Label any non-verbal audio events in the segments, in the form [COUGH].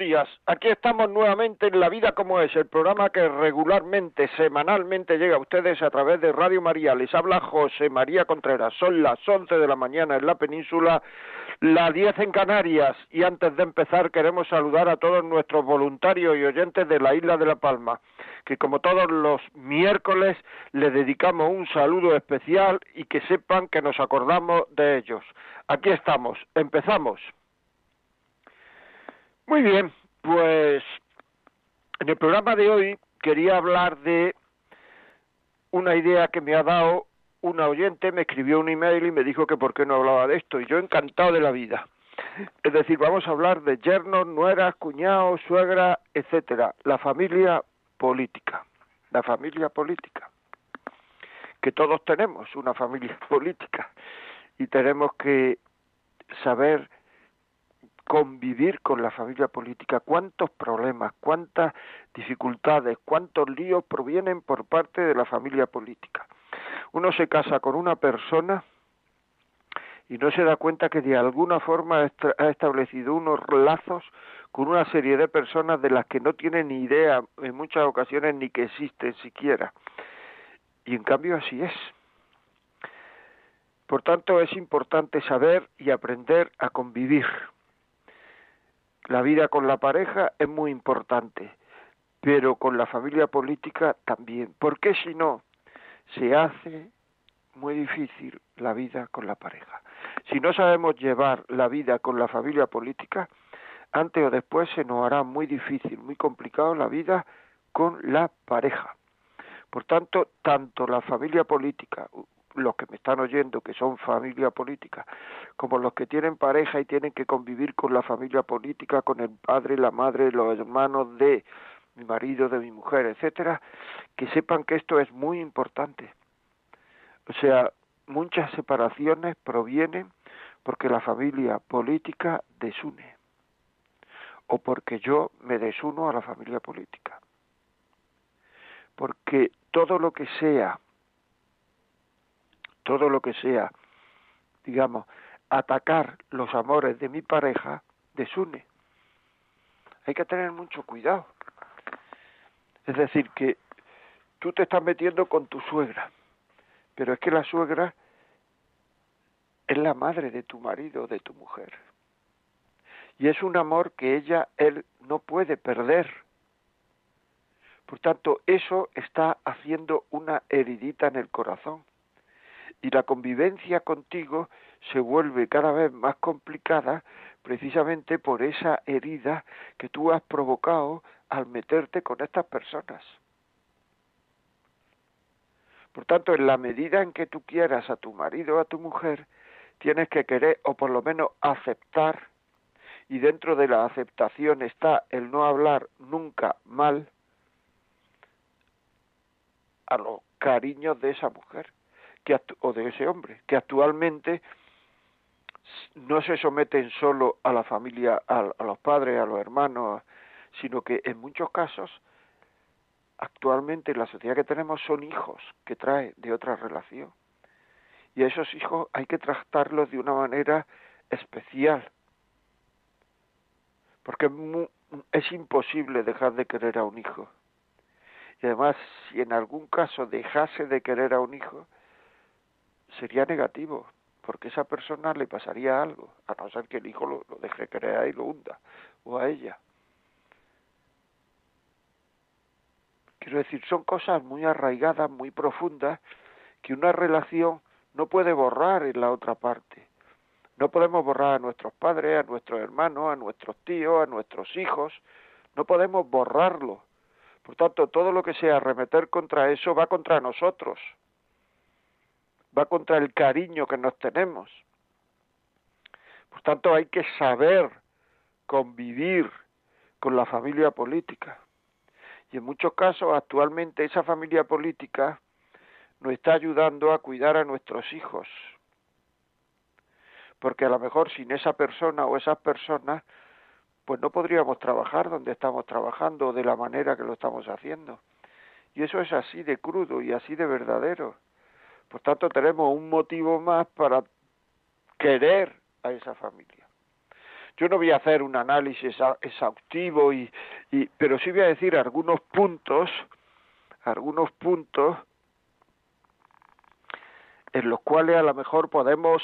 Días. Aquí estamos nuevamente en La Vida como es, el programa que regularmente, semanalmente llega a ustedes a través de Radio María. Les habla José María Contreras. Son las 11 de la mañana en la península, las 10 en Canarias. Y antes de empezar queremos saludar a todos nuestros voluntarios y oyentes de la isla de La Palma, que como todos los miércoles les dedicamos un saludo especial y que sepan que nos acordamos de ellos. Aquí estamos, empezamos. Muy bien, pues en el programa de hoy quería hablar de una idea que me ha dado una oyente, me escribió un email y me dijo que por qué no hablaba de esto, y yo encantado de la vida. Es decir, vamos a hablar de yernos, nueras, cuñados, suegra, etcétera, la familia política, la familia política, que todos tenemos una familia [LAUGHS] política y tenemos que saber convivir con la familia política, cuántos problemas, cuántas dificultades, cuántos líos provienen por parte de la familia política. Uno se casa con una persona y no se da cuenta que de alguna forma ha establecido unos lazos con una serie de personas de las que no tiene ni idea en muchas ocasiones ni que existen siquiera. Y en cambio así es. Por tanto, es importante saber y aprender a convivir la vida con la pareja es muy importante, pero con la familia política también, porque si no, se hace muy difícil la vida con la pareja. Si no sabemos llevar la vida con la familia política, antes o después se nos hará muy difícil, muy complicado la vida con la pareja. Por tanto, tanto la familia política, los que me están oyendo que son familia política, como los que tienen pareja y tienen que convivir con la familia política, con el padre, la madre, los hermanos de mi marido, de mi mujer, etcétera, que sepan que esto es muy importante. O sea, muchas separaciones provienen porque la familia política desune o porque yo me desuno a la familia política. Porque todo lo que sea todo lo que sea, digamos, atacar los amores de mi pareja, desune. Hay que tener mucho cuidado. Es decir, que tú te estás metiendo con tu suegra, pero es que la suegra es la madre de tu marido o de tu mujer. Y es un amor que ella, él, no puede perder. Por tanto, eso está haciendo una heridita en el corazón y la convivencia contigo se vuelve cada vez más complicada precisamente por esa herida que tú has provocado al meterte con estas personas. Por tanto, en la medida en que tú quieras a tu marido o a tu mujer, tienes que querer o por lo menos aceptar, y dentro de la aceptación está el no hablar nunca mal a los cariños de esa mujer o de ese hombre, que actualmente no se someten solo a la familia, a, los padres, a los hermanos, sino que en muchos casos actualmente en la sociedad que tenemos son hijos que trae de otra relación. Y a esos hijos hay que tratarlos de una manera especial. Porque es imposible dejar de querer a un hijo. Y además, si en algún caso dejase de querer a un hijo, sería negativo, porque esa persona le pasaría algo, a no ser que el hijo lo, deje creer y lo hunda, o a ella. Quiero decir, son cosas muy arraigadas, muy profundas, que una relación no puede borrar en la otra parte. No podemos borrar a nuestros padres, a nuestros hermanos, a nuestros tíos, a nuestros hijos. No podemos borrarlo. Por tanto, todo lo que sea arremeter contra eso va contra nosotros va contra el cariño que nos tenemos. Por tanto, hay que saber convivir con la familia política. Y en muchos casos, actualmente, esa familia política nos está ayudando a cuidar a nuestros hijos. Porque a lo mejor sin esa persona o esas personas, pues no podríamos trabajar donde estamos trabajando o de la manera que lo estamos haciendo. Y eso es así de crudo y así de verdadero. Por tanto, tenemos un motivo más para querer a esa familia. Yo no voy a hacer un análisis exhaustivo, y, y, pero sí voy a decir algunos puntos, algunos puntos en los cuales a lo mejor podemos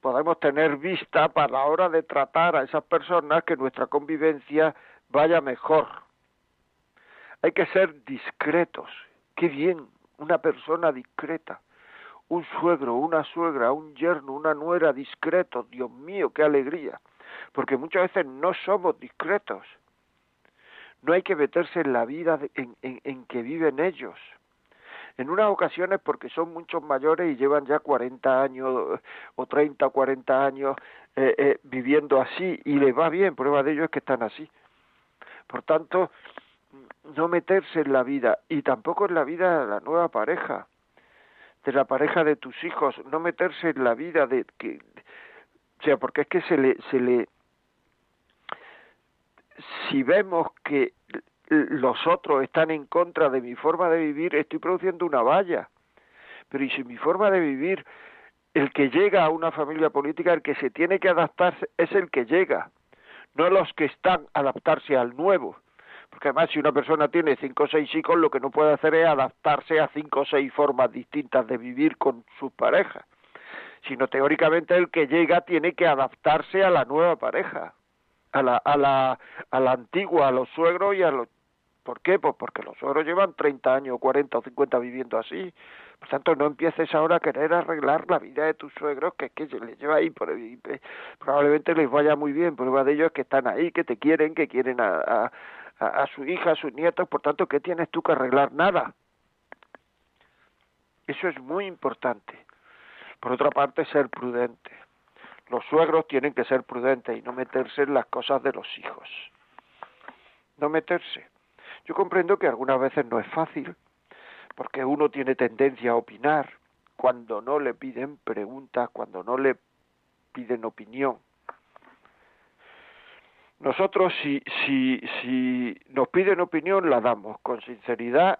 podemos tener vista para la hora de tratar a esas personas que nuestra convivencia vaya mejor. Hay que ser discretos. Qué bien, una persona discreta. Un suegro, una suegra, un yerno, una nuera discreto. Dios mío, qué alegría. Porque muchas veces no somos discretos. No hay que meterse en la vida en, en, en que viven ellos en unas ocasiones porque son muchos mayores y llevan ya 40 años o 30 o 40 años eh, eh, viviendo así y les va bien, prueba de ello es que están así. Por tanto, no meterse en la vida y tampoco en la vida de la nueva pareja, de la pareja de tus hijos, no meterse en la vida de que o sea, porque es que se le se le si vemos que los otros están en contra de mi forma de vivir, estoy produciendo una valla. Pero y si mi forma de vivir, el que llega a una familia política, el que se tiene que adaptarse, es el que llega, no los que están adaptarse al nuevo. Porque además si una persona tiene cinco o seis hijos, lo que no puede hacer es adaptarse a cinco o seis formas distintas de vivir con sus parejas. Sino teóricamente el que llega tiene que adaptarse a la nueva pareja, a la, a la, a la antigua, a los suegros y a los ¿Por qué? Pues porque los suegros llevan 30 años, 40 o 50 viviendo así. Por tanto, no empieces ahora a querer arreglar la vida de tus suegros, que es que les lleva ahí, por, probablemente les vaya muy bien. Prueba de ello es que están ahí, que te quieren, que quieren a, a su hija, a sus nietos. Por tanto, ¿qué tienes tú que arreglar? Nada. Eso es muy importante. Por otra parte, ser prudente. Los suegros tienen que ser prudentes y no meterse en las cosas de los hijos. No meterse. Yo comprendo que algunas veces no es fácil, porque uno tiene tendencia a opinar cuando no le piden preguntas, cuando no le piden opinión. Nosotros si, si, nos piden opinión la damos con sinceridad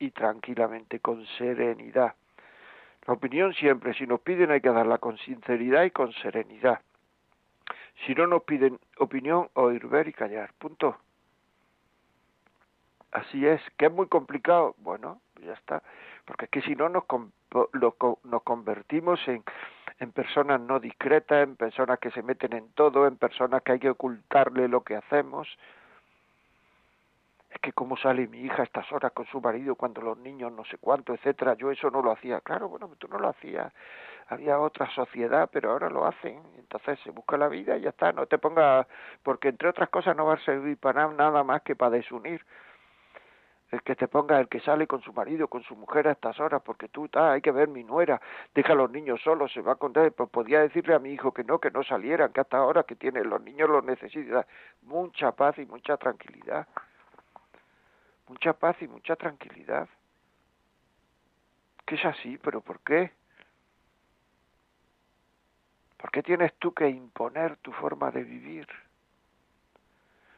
y tranquilamente, con serenidad. La opinión siempre, si nos piden hay que darla con sinceridad y con serenidad. Si no nos piden opinión, oír, ver y callar. Punto. Así es, que es muy complicado. Bueno, ya está. Porque es que si no nos, nos convertimos en, en personas no discretas, en personas que se meten en todo, en personas que hay que ocultarle lo que hacemos. Es que cómo sale mi hija a estas horas con su marido cuando los niños no sé cuánto, etcétera. Yo eso no lo hacía. Claro, bueno, tú no lo hacías. Había otra sociedad, pero ahora lo hacen. Entonces se busca la vida y ya está. No te pongas, porque entre otras cosas no va a servir para nada más que para desunir el que te ponga el que sale con su marido, con su mujer a estas horas, porque tú, ta, hay que ver mi nuera, deja a los niños solos, se va a contar, pues podía decirle a mi hijo que no, que no salieran, que hasta ahora que tiene los niños los necesitan, mucha paz y mucha tranquilidad, mucha paz y mucha tranquilidad, que es así, pero ¿por qué? ¿Por qué tienes tú que imponer tu forma de vivir?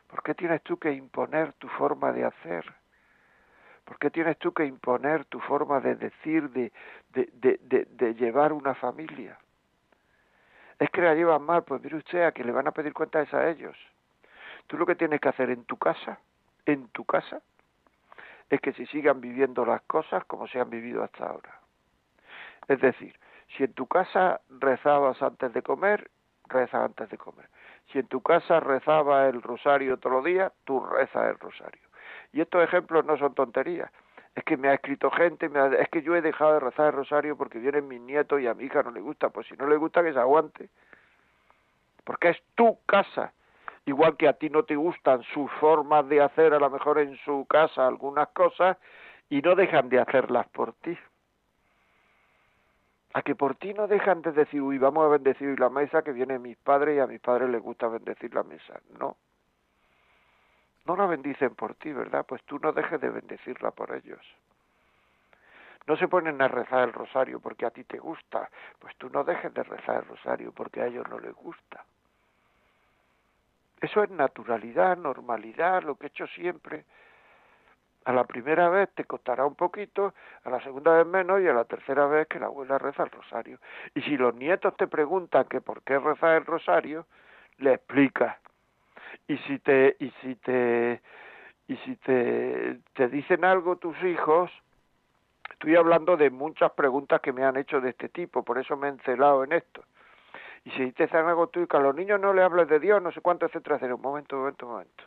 ¿Por qué tienes tú que imponer tu forma de hacer? ¿Por qué tienes tú que imponer tu forma de decir, de, llevar una familia? Es que la llevan mal, pues mire usted a que le van a pedir cuentas a ellos. Tú lo que tienes que hacer en tu casa, en tu casa, es que si sigan viviendo las cosas como se han vivido hasta ahora. Es decir, si en tu casa rezabas antes de comer, reza antes de comer. Si en tu casa rezaba el rosario todos los días, tú rezas el rosario. Y estos ejemplos no son tonterías. Es que me ha escrito gente, es que yo he dejado de rezar el rosario porque vienen mis nietos y a mi hija no le gusta. Pues si no le gusta, que se aguante. Porque es tu casa. Igual que a ti no te gustan sus formas de hacer, a lo mejor en su casa, algunas cosas, y no dejan de hacerlas por ti. A que por ti no dejan de decir, uy, vamos a bendecir la mesa que vienen mis padres y a mis padres les gusta bendecir la mesa. No no la bendicen por ti, ¿verdad? Pues tú no dejes de bendecirla por ellos. no se ponen a rezar el rosario porque a ti te gusta, pues tú no dejes de rezar el rosario porque a ellos no les gusta. Eso es naturalidad, normalidad, lo que he hecho siempre. A la primera vez te costará un poquito, a la segunda vez menos y a la tercera vez que la abuela reza el rosario. Y si los nietos te preguntan que por qué rezar el rosario, le explicas. Y si te y si te y si te, te dicen algo tus hijos, estoy hablando de muchas preguntas que me han hecho de este tipo, por eso me he encelado en esto. Y si te dicen algo tú y que a los niños no le hables de Dios, no sé cuánto, etcétera, etcétera, un momento, un momento, un momento.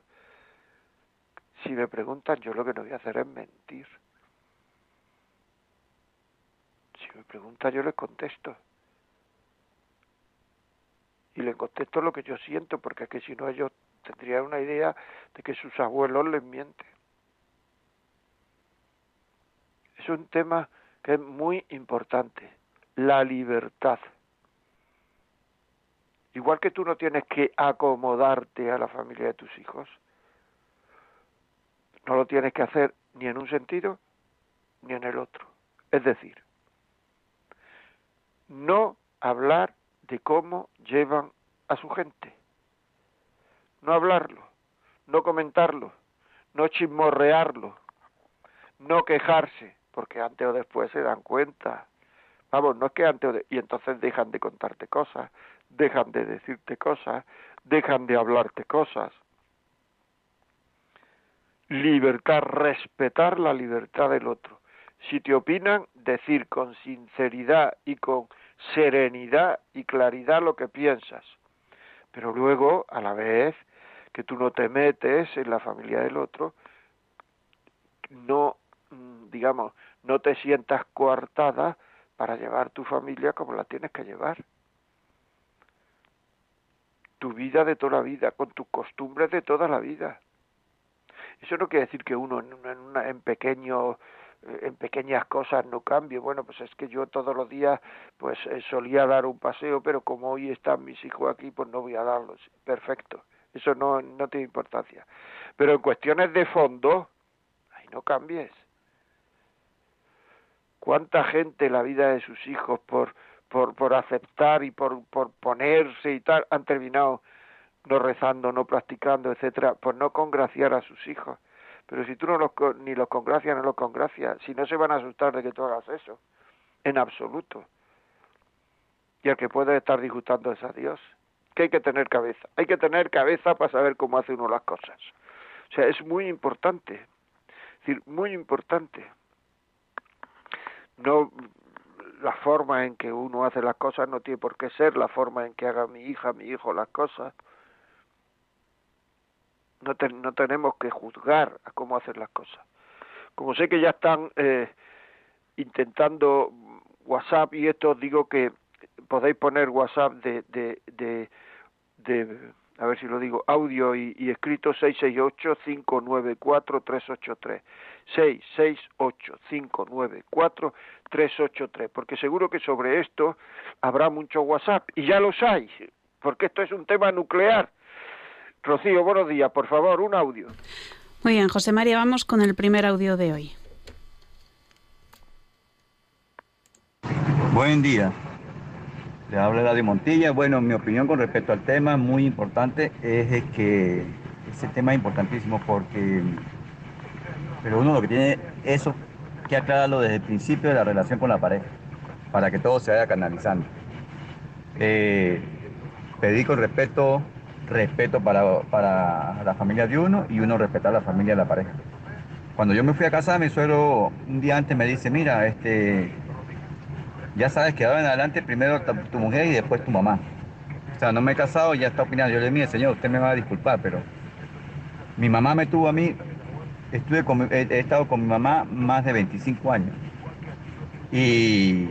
Si me preguntan, yo lo que no voy a hacer es mentir. Si me preguntan, yo les contesto. Y les contesto lo que yo siento, porque es que si no ellos tendrían una idea de que sus abuelos les mienten. Es un tema que es muy importante, la libertad. Igual que tú no tienes que acomodarte a la familia de tus hijos, no lo tienes que hacer ni en un sentido ni en el otro. Es decir, no hablar de cómo llevan a su gente. No hablarlo, no comentarlo, no chismorrearlo, no quejarse, porque antes o después se dan cuenta. Vamos, no es que antes o después, y entonces dejan de contarte cosas, dejan de decirte cosas, dejan de hablarte cosas libertad, respetar la libertad del otro. Si te opinan, decir con sinceridad y con serenidad y claridad lo que piensas. Pero luego, a la vez que tú no te metes en la familia del otro, no, mm, digamos, no te sientas coartada para llevar tu familia como la tienes que llevar. Tu vida de toda la vida, con tus costumbres de toda la vida. Eso no quiere decir que uno en, en, en pequeño eh, en pequeñas cosas no cambie. Bueno, pues es que yo todos los días pues eh, solía dar un paseo, pero como hoy están mis hijos aquí, pues no voy a darlos. Perfecto. Eso no, no tiene importancia. Pero en cuestiones de fondo, ahí no cambies. ¿Cuánta gente la vida de sus hijos por, por, por aceptar y por, por ponerse y tal han terminado no rezando, no practicando, etcétera, por no congraciar a sus hijos. Pero si tú no los, ni los congracias, no los congracias, si no se van a asustar de que tú hagas eso, en absoluto. Y el que puede estar disgustando es a Dios. Hay que tener cabeza. Hay que tener cabeza para saber cómo hace uno las cosas. O sea, es muy importante. Es decir, muy importante. No la forma en que uno hace las cosas no tiene por qué ser la forma en que haga mi hija, mi hijo las cosas no, no tenemos que juzgar a cómo hacer las cosas. Como sé que ya están eh, intentando WhatsApp y esto, digo que podéis poner WhatsApp de, de, de, de a ver si lo digo, audio y, y escrito 668-594-383. 668-594-383. Porque seguro que sobre esto habrá mucho WhatsApp. Y ya los hay, porque esto es un tema nuclear Rocío, buenos días. Por favor, un audio. Muy bien, José María, vamos con el primer audio de hoy. Buen día. Le habla de Montilla. Bueno, mi opinión con respecto al tema, muy importante, es que ese tema es importantísimo porque, pero uno lo que tiene eso que aclararlo desde el principio de la relación con la pareja, para que todo se vaya canalizando. Eh, pedí con respeto respeto para, para la familia de uno y uno respetar la familia de la pareja. Cuando yo me fui a casa, mi suegro un día antes me dice, mira, este, ya sabes que ahora en adelante primero tu, mujer y después tu mamá. O sea, no me he casado, ya está opinando. Yo le dije, señor, usted me va a disculpar, pero mi mamá me tuvo a mí, estuve he, estado con mi mamá más de 25 años. Y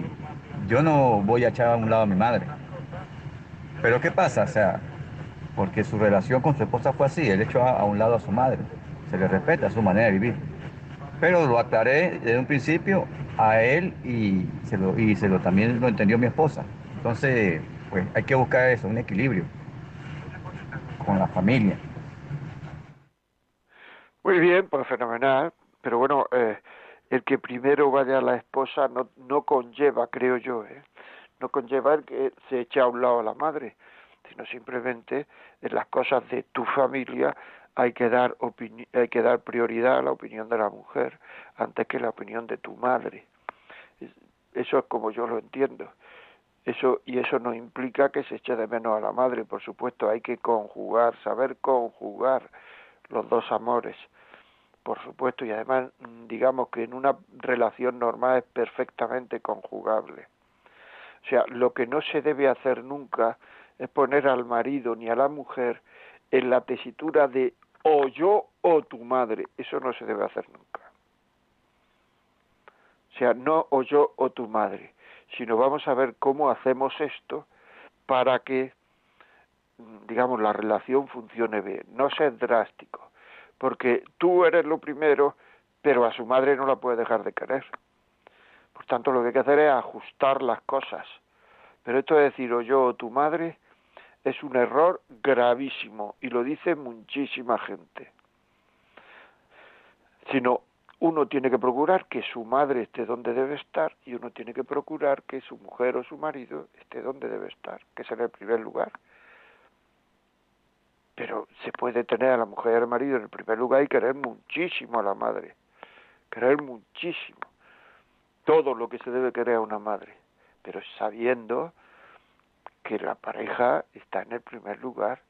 yo no voy a echar a un lado a mi madre. Pero ¿qué pasa? O sea, porque su relación con su esposa fue así, él echó a, un lado a su madre, se le respeta su manera de vivir. Pero lo aclaré desde un principio a él y se lo, y se lo también lo entendió mi esposa. Entonces, pues hay que buscar eso, un equilibrio con la familia. Muy bien, pues fenomenal. Pero bueno, eh, el que primero vaya a la esposa no, no conlleva, creo yo, ¿eh? no conlleva el que se eche a un lado a la madre, sino simplemente en las cosas de tu familia hay que dar hay que dar prioridad a la opinión de la mujer antes que la opinión de tu madre. Eso es como yo lo entiendo. Eso y eso no implica que se eche de menos a la madre, por supuesto, hay que conjugar, saber conjugar los dos amores. Por supuesto, y además digamos que en una relación normal es perfectamente conjugable. O sea, lo que no se debe hacer nunca es poner al marido ni a la mujer en la tesitura de o yo o tu madre. Eso no se debe hacer nunca. O sea, no o yo o tu madre, sino vamos a ver cómo hacemos esto para que, digamos, la relación funcione bien. No ser drástico, porque tú eres lo primero, pero a su madre no la puede dejar de querer. Por tanto, lo que hay que hacer es ajustar las cosas. Pero esto de decir o yo o tu madre es un error gravísimo y lo dice muchísima gente. Sino uno tiene que procurar que su madre esté donde debe estar y uno tiene que procurar que su mujer o su marido esté donde debe estar, que en el primer lugar. Pero se puede tener a la mujer y al marido en el primer lugar y querer muchísimo a la madre, querer muchísimo todo lo que se debe querer a una madre, pero sabiendo que la pareja está en el primer lugar.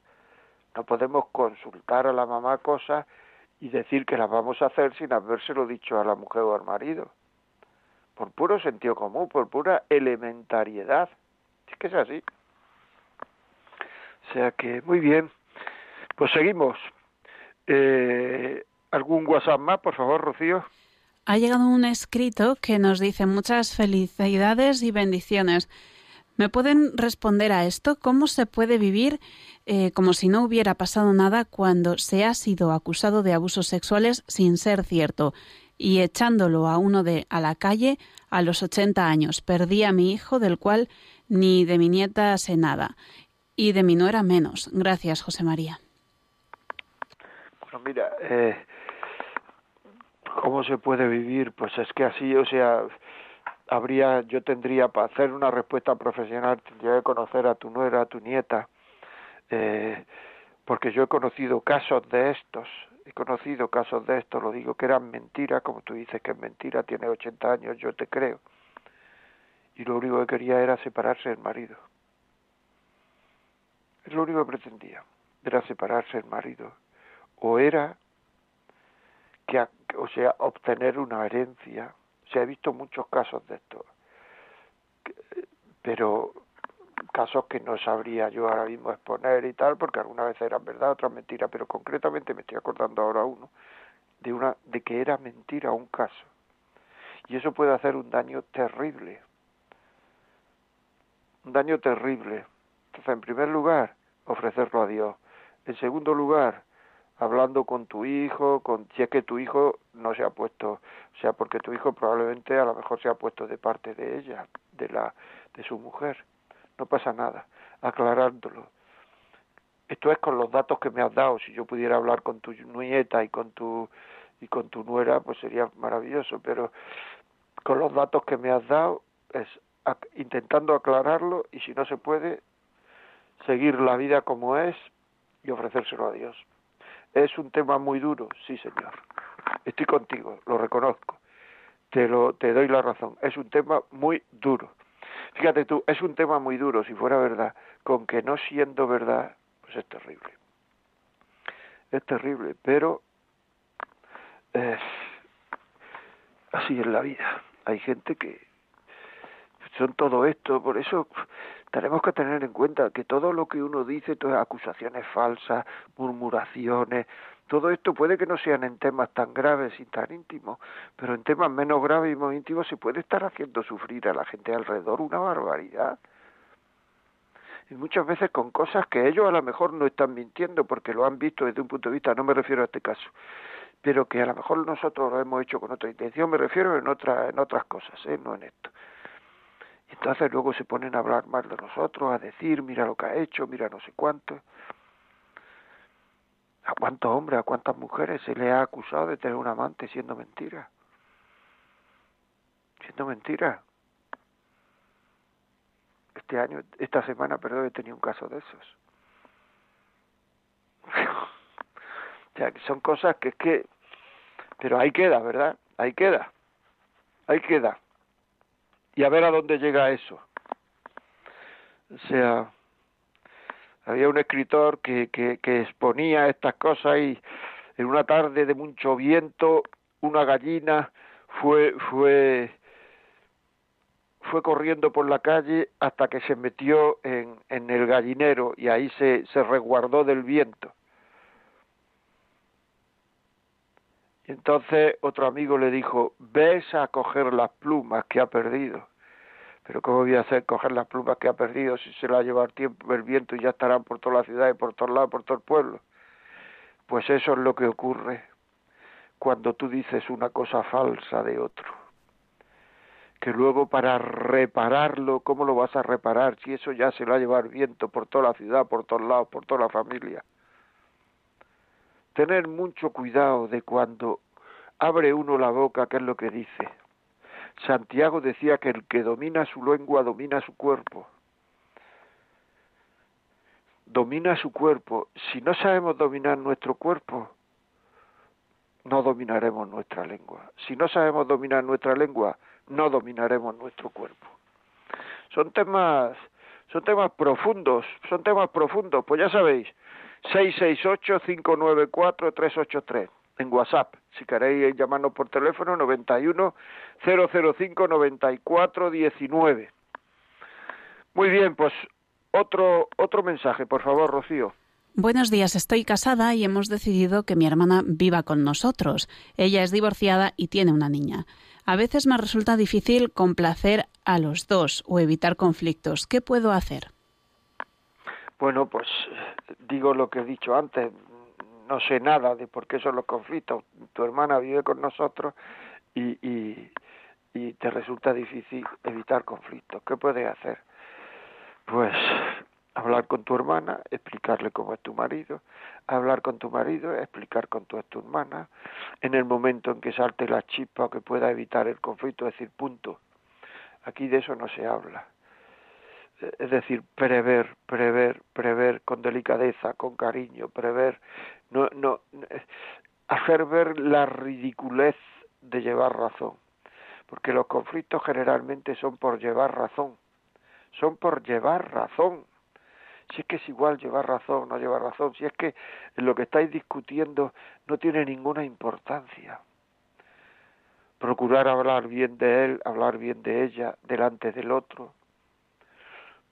No podemos consultar a la mamá cosas y decir que las vamos a hacer sin habérselo dicho a la mujer o al marido. Por puro sentido común, por pura elementariedad. Es que es así. O sea que, muy bien. Pues seguimos. Eh, ¿Algún WhatsApp más, por favor, Rocío? Ha llegado un escrito que nos dice muchas felicidades y bendiciones. ¿Me pueden responder a esto? ¿Cómo se puede vivir eh, como si no hubiera pasado nada cuando se ha sido acusado de abusos sexuales sin ser cierto? Y echándolo a uno de a la calle a los 80 años. Perdí a mi hijo, del cual ni de mi nieta sé nada. Y de mi nuera menos. Gracias, José María. Bueno, mira, eh, ¿cómo se puede vivir? Pues es que así, o sea, habría, yo tendría, para hacer una respuesta profesional, tendría que conocer a tu nuera, a tu nieta, eh, porque yo he conocido casos de estos, he conocido casos de estos, lo digo que eran mentiras, como tú dices que es mentira, tiene 80 años, yo te creo. Y lo único que quería era separarse del marido. Es lo único que pretendía, era separarse del marido. O era que, o sea, obtener una herencia se ha visto muchos casos de esto, pero casos que no sabría yo ahora mismo exponer y tal, porque algunas veces eran verdad, otras mentiras, pero concretamente me estoy acordando ahora uno de una de que era mentira un caso. Y eso puede hacer un daño terrible. Un daño terrible. Entonces, en primer lugar, ofrecerlo a Dios. En segundo lugar, hablando con tu hijo, con si es que tu hijo no se ha puesto, o sea, porque tu hijo probablemente a lo mejor se ha puesto de parte de ella, de la de su mujer. No pasa nada, aclarándolo. Esto es con los datos que me has dado, si yo pudiera hablar con tu nieta y con tu y con tu nuera, pues sería maravilloso, pero con los datos que me has dado es intentando aclararlo y si no se puede seguir la vida como es y ofrecérselo a Dios. Es un tema muy duro, sí, señor. Estoy contigo, lo reconozco. Te, lo, te doy la razón. Es un tema muy duro. Fíjate tú, es un tema muy duro, si fuera verdad, con que no siendo verdad, pues es terrible. Es terrible, pero es así es la vida. Hay gente que son todo esto, por eso tenemos que tener en cuenta que todo lo que uno dice, todas acusaciones falsas, murmuraciones, todo esto puede que no sean en temas tan graves y tan íntimos, pero en temas menos graves y más íntimos se puede estar haciendo sufrir a la gente alrededor una barbaridad. Y muchas veces con cosas que ellos a lo mejor no están mintiendo porque lo han visto desde un punto de vista, no me refiero a este caso, pero que a lo mejor nosotros lo hemos hecho con otra intención, me refiero en, otra, en otras cosas, ¿eh? no en esto. Entonces luego se ponen a hablar mal de nosotros, a decir, mira lo que ha hecho, mira no sé cuánto. ¿A cuántos hombres, a cuántas mujeres se le ha acusado de tener un amante siendo mentira? diciendo mentiras. Este año, esta semana, perdón, he tenido un caso de esos. [LAUGHS] o sea, son cosas que es que... Pero ahí queda, ¿verdad? Ahí queda. Ahí queda. Y a ver a dónde llega eso. O sea, había un escritor que, que, exponía estas cosas y en una tarde de mucho viento una gallina fue fue fue corriendo por la calle hasta que se metió en, en el gallinero y ahí se, se resguardó del viento. Entonces otro amigo le dijo, ves a coger las plumas que ha perdido. Pero ¿cómo voy a hacer coger las plumas que ha perdido si se la va a llevar tiempo el viento y ya estarán por toda la ciudad y por todos lados, por todo el pueblo? Pues eso es lo que ocurre cuando tú dices una cosa falsa de otro. Que luego para repararlo, ¿cómo lo vas a reparar si eso ya se lo va a llevar viento por toda la ciudad, por todos lados, por toda la familia? Tener mucho cuidado de cuando abre uno la boca, qué es lo que dice. Santiago decía que el que domina su lengua domina su cuerpo domina su cuerpo. Si no sabemos dominar nuestro cuerpo, no dominaremos nuestra lengua. Si no sabemos dominar nuestra lengua, no dominaremos nuestro cuerpo. Son temas, son temas profundos, son temas profundos. Pues ya sabéis, 668-594-383 en WhatsApp. Si queréis llamarnos por teléfono, 91 005 94 19. Muy bien, pues otro, otro mensaje, por favor, Rocío. Buenos días, estoy casada y hemos decidido que mi hermana viva con nosotros. Ella es divorciada y tiene una niña. A veces me resulta difícil complacer a los dos o evitar conflictos. ¿Qué puedo hacer? Bueno, pues digo lo que he dicho antes. No sé nada de por qué son los conflictos. Tu hermana vive con nosotros y, y, y te resulta difícil evitar conflictos. ¿Qué puedes hacer? pues hablar con tu hermana, explicarle cómo es tu marido, hablar con tu marido, explicar con tu, tu hermana, en el momento en que salte la chispa o que pueda evitar el conflicto, decir punto. Aquí de eso no se habla. Es decir, prever, prever, prever con delicadeza, con cariño, prever, no, no, hacer ver la ridiculez de llevar razón, porque los conflictos generalmente son por llevar razón son por llevar razón. Si es que es igual llevar razón no llevar razón, si es que lo que estáis discutiendo no tiene ninguna importancia. Procurar hablar bien de él, hablar bien de ella delante del otro.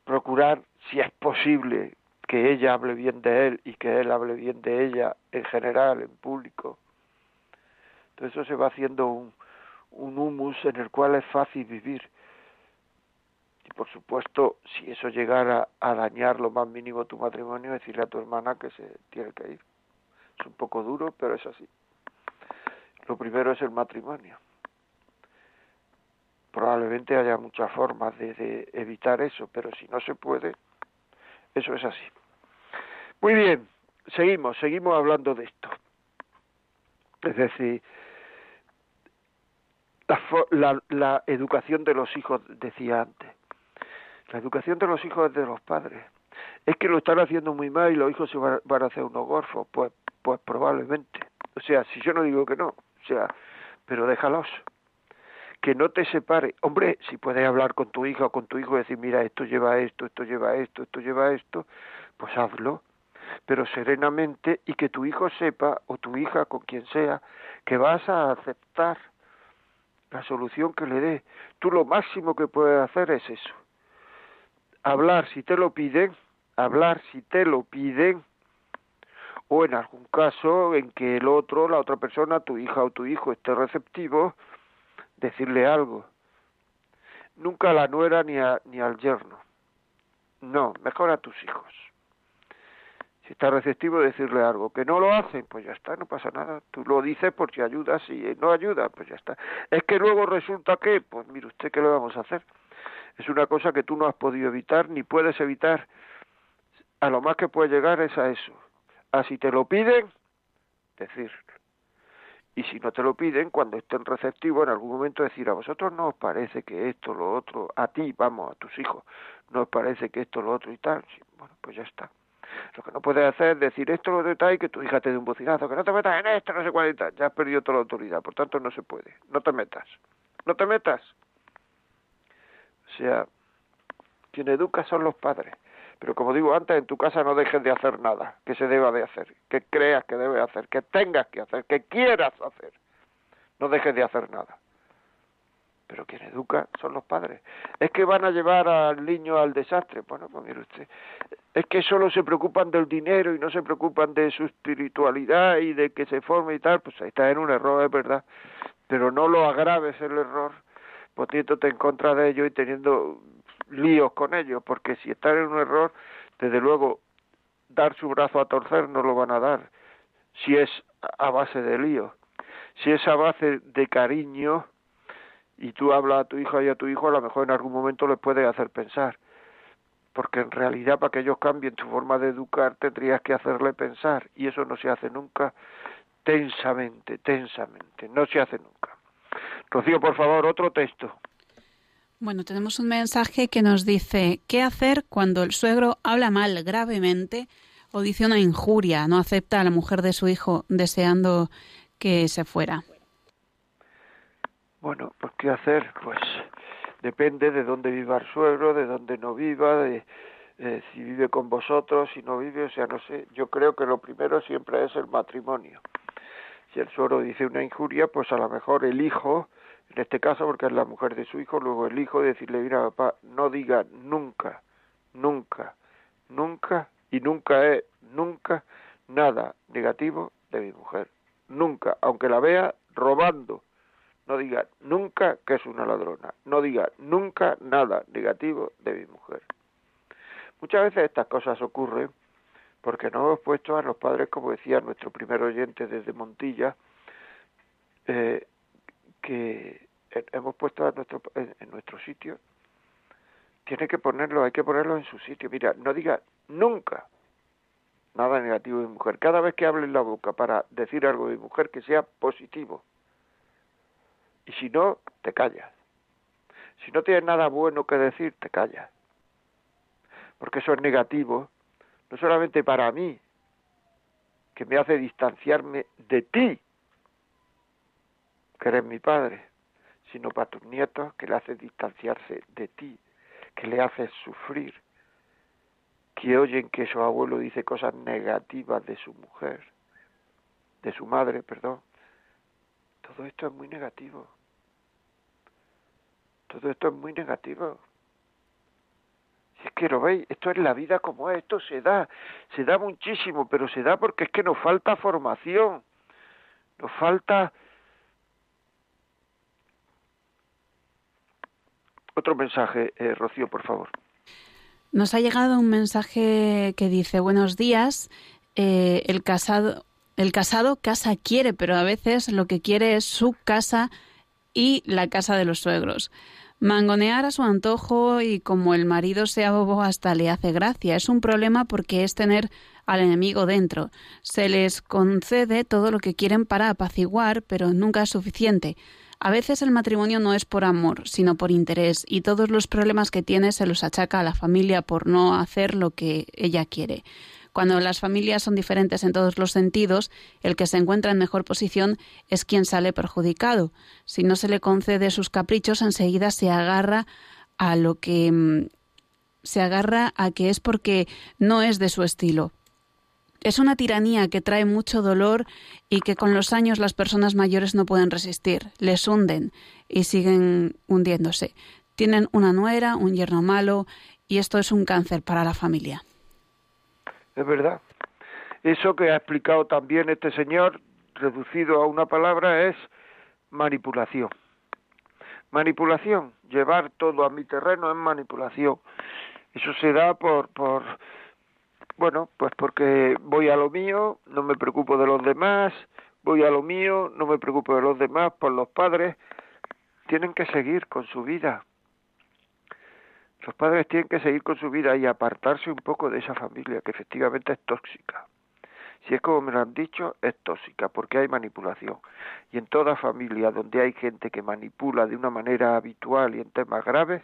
Procurar, si es posible, que ella hable bien de él y que él hable bien de ella en general, en público. Entonces eso se va haciendo un, un humus en el cual es fácil vivir y por supuesto, si eso llegara a dañar lo más mínimo tu matrimonio, decirle a tu hermana que se tiene que ir. Es un poco duro, pero es así. Lo primero es el matrimonio. Probablemente haya muchas formas de, de evitar eso, pero si no se puede, eso es así. Muy bien, seguimos, seguimos hablando de esto. Es decir, la, la, la, educación de los hijos, decía antes. La educación de los hijos es de los padres. Es que lo están haciendo muy mal y los hijos se van, a hacer unos gorfos. Pues, pues probablemente. O sea, si yo no digo que no, o sea, pero déjalos. Que no te separe. Hombre, si puedes hablar con tu hija o con tu hijo y decir, mira, esto lleva esto, esto lleva esto, esto lleva esto, pues hazlo. Pero serenamente y que tu hijo sepa, o tu hija, con quien sea, que vas a aceptar la solución que le dé. Tú lo máximo que puedes hacer es eso hablar si te lo piden, hablar si te lo piden, o en algún caso en que el otro, la otra persona, tu hija o tu hijo esté receptivo, decirle algo. Nunca a la nuera ni, a, ni al yerno. No, mejor a tus hijos. Si está receptivo, decirle algo. Que no lo hacen, pues ya está, no pasa nada. Tú lo dices por si ayudas, si no ayuda, pues ya está. Es que luego resulta que, pues mire usted, ¿qué le vamos a hacer? es una cosa que tú no has podido evitar ni puedes evitar. A lo más que puede llegar es a eso. A si te lo piden, decir. Y si no te lo piden, cuando estén receptivos, en algún momento decir, a vosotros no os parece que esto, lo otro, a ti, vamos, a tus hijos, no os parece que esto, lo otro y tal. bueno, pues ya está. Lo que no puedes hacer es decir esto, lo otro y tal, y que tu hija te dé un bocinazo, que no te metas en esto, no sé cuál y tal. Ya has perdido toda la autoridad, por tanto no se puede. No te metas. No te metas. O sea, quien educa son los padres. Pero como digo antes, en tu casa no dejes de hacer nada que se deba de hacer, que creas que debe hacer, que tengas que hacer, que quieras hacer. No dejes de hacer nada. Pero quien educa son los padres. Es que van a llevar al niño al desastre. Bueno, pues mire usted, es que solo se preocupan del dinero y no se preocupan de su espiritualidad y de que se forme y tal. Pues ahí está en un error, es verdad. Pero no lo agraves el error poniéndote en contra de ellos y teniendo líos con ellos, porque si están en un error, desde luego, dar su brazo a torcer no lo van a dar, si es a base de líos. Si es a base de cariño y tú hablas a tu hija y a tu hijo, a lo mejor en algún momento les puedes hacer pensar. Porque en realidad para que ellos cambien tu forma de educar tendrías que hacerle pensar y eso no se hace nunca tensamente, tensamente, no se hace nunca. Rocío, por favor, otro texto. Bueno, tenemos un mensaje que nos dice, ¿qué hacer cuando el suegro habla mal gravemente o dice una injuria, no acepta a la mujer de su hijo deseando que se fuera? Bueno, pues ¿qué hacer? Pues depende de dónde viva el suegro, de dónde no viva, de si vive con vosotros, si no vive, o sea, no sé. Yo creo que lo primero siempre es el matrimonio. Si el suegro dice una injuria, pues a lo mejor el hijo en este caso porque es la mujer de su hijo, luego el hijo decirle, mira papá, no diga nunca, nunca, nunca y nunca es, nunca nada negativo de mi mujer, nunca, aunque la vea robando, no diga nunca que es una ladrona, no diga nunca nada negativo de mi mujer. Muchas veces estas cosas ocurren porque no hemos puesto a los padres, como decía nuestro primer oyente desde Montilla, eh, que hemos puesto nuestro, en, nuestro sitio, tiene que ponerlo, hay que ponerlo en su sitio. Mira, no diga nunca nada negativo de mujer. Cada vez que hable en la boca para decir algo de mujer, que sea positivo. Y si no, te callas. Si no tienes nada bueno que decir, te callas. Porque eso es negativo, no solamente para mí, que me hace distanciarme de ti, que eres mi padre, sino para tus nietos que le hace distanciarse de ti, que le hace sufrir, que oyen que su abuelo dice cosas negativas de su mujer, de su madre, perdón. Todo esto es muy negativo. Todo esto es muy negativo. Si es que lo veis, esto es la vida como es, esto se da, se da muchísimo, pero se da porque es que nos falta formación, nos falta Otro mensaje, eh, Rocío, por favor. Nos ha llegado un mensaje que dice, buenos días, eh, el casado... El casado casa quiere, pero a veces lo que quiere es su casa y la casa de los suegros. Mangonear a su antojo y como el marido sea bobo hasta le hace gracia. Es un problema porque es tener al enemigo dentro. Se les concede todo lo que quieren para apaciguar, pero nunca es suficiente. A veces el matrimonio no es por amor, sino por interés, y todos los problemas que tiene se los achaca a la familia por no hacer lo que ella quiere. Cuando las familias son diferentes en todos los sentidos, el que se encuentra en mejor posición es quien sale perjudicado. Si no se le concede sus caprichos, enseguida se agarra a lo que mm, se agarra a que es porque no es de su estilo. Es una tiranía que trae mucho dolor y que con los años las personas mayores no pueden resistir, les hunden y siguen hundiéndose. Tienen una nuera, un yerno malo y esto es un cáncer para la familia. Es verdad. Eso que ha explicado también este señor, reducido a una palabra, es manipulación. Manipulación, llevar todo a mi terreno es manipulación. Eso se da por, por bueno, pues porque voy a lo mío, no me preocupo de los demás, voy a lo mío, no me preocupo de los demás, por los padres tienen que seguir con su vida. Los padres tienen que seguir con su vida y apartarse un poco de esa familia que efectivamente es tóxica. Si es como me lo han dicho, es tóxica porque hay manipulación. Y en toda familia donde hay gente que manipula de una manera habitual y en temas graves,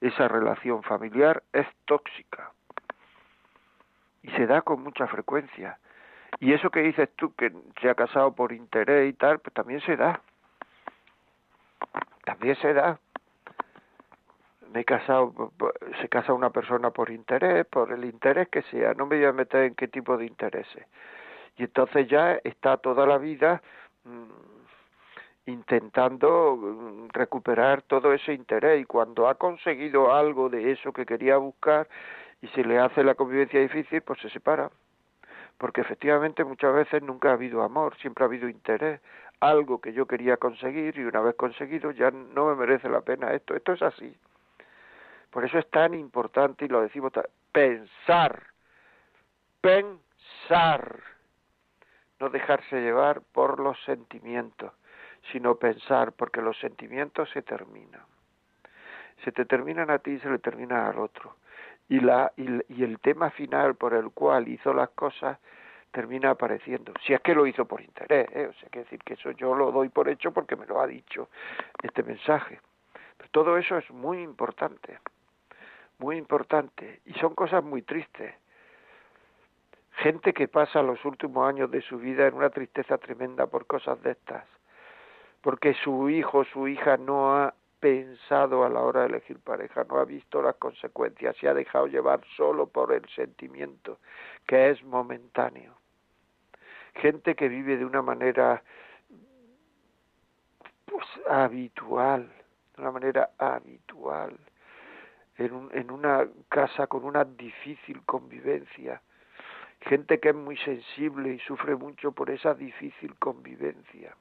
esa relación familiar es tóxica. Y se da con mucha frecuencia. Y eso que dices tú, que se ha casado por interés y tal, pues también se da. También se da. Me he casado, se casa una persona por interés, por el interés que sea, no me voy a meter en qué tipo de intereses. Y entonces ya está toda la vida mm, intentando mm, recuperar todo ese interés y cuando ha conseguido algo de eso que quería buscar y se le hace la convivencia difícil, pues se separa porque efectivamente muchas veces nunca ha habido amor, siempre ha habido interés, algo que yo quería conseguir y una vez conseguido ya no me merece la pena esto, esto es así. Por eso es tan importante y lo decimos pensar, pensar, no dejarse llevar por los sentimientos, sino pensar, porque los sentimientos se terminan. Se te terminan a ti y se le termina al otro y, la, y, el tema final por el cual hizo las cosas termina apareciendo. Si es que lo hizo por interés, ¿eh? o sea, que decir que eso yo lo doy por hecho porque me lo ha dicho este mensaje. Pero todo eso es muy importante, muy importante, y son cosas muy tristes. Gente que pasa los últimos años de su vida en una tristeza tremenda por cosas de estas, porque su hijo, su hija no ha pensado a la hora de elegir pareja, no ha visto las consecuencias, se ha dejado llevar solo por el sentimiento, que es momentáneo. Gente que vive de una manera pues habitual, de una manera habitual, en, en una casa con una difícil convivencia, gente que es muy sensible y sufre mucho por esa difícil convivencia.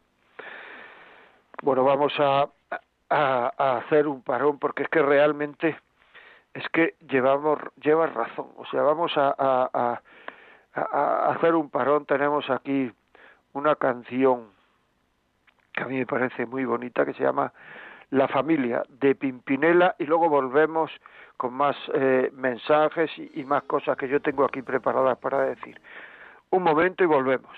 Bueno, vamos a, a, hacer un parón porque es que realmente es que llevamos llevas razón. O sea vamos a, a, a, hacer un parón. Tenemos aquí una canción que a mí me parece muy bonita que se llama La familia de Pimpinela y luego volvemos con más eh, mensajes y más cosas que yo tengo aquí preparadas para decir. Un momento y volvemos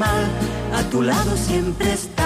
a tu lado siempre está.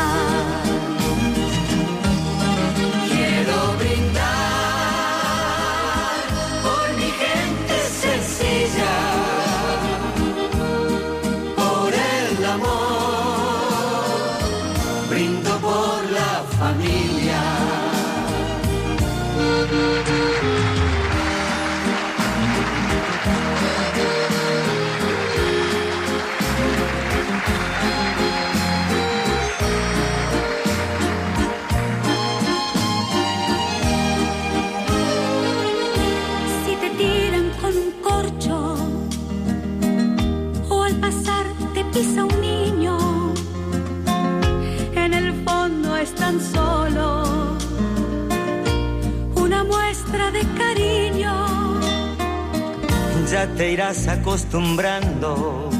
Ya te irás acostumbrando.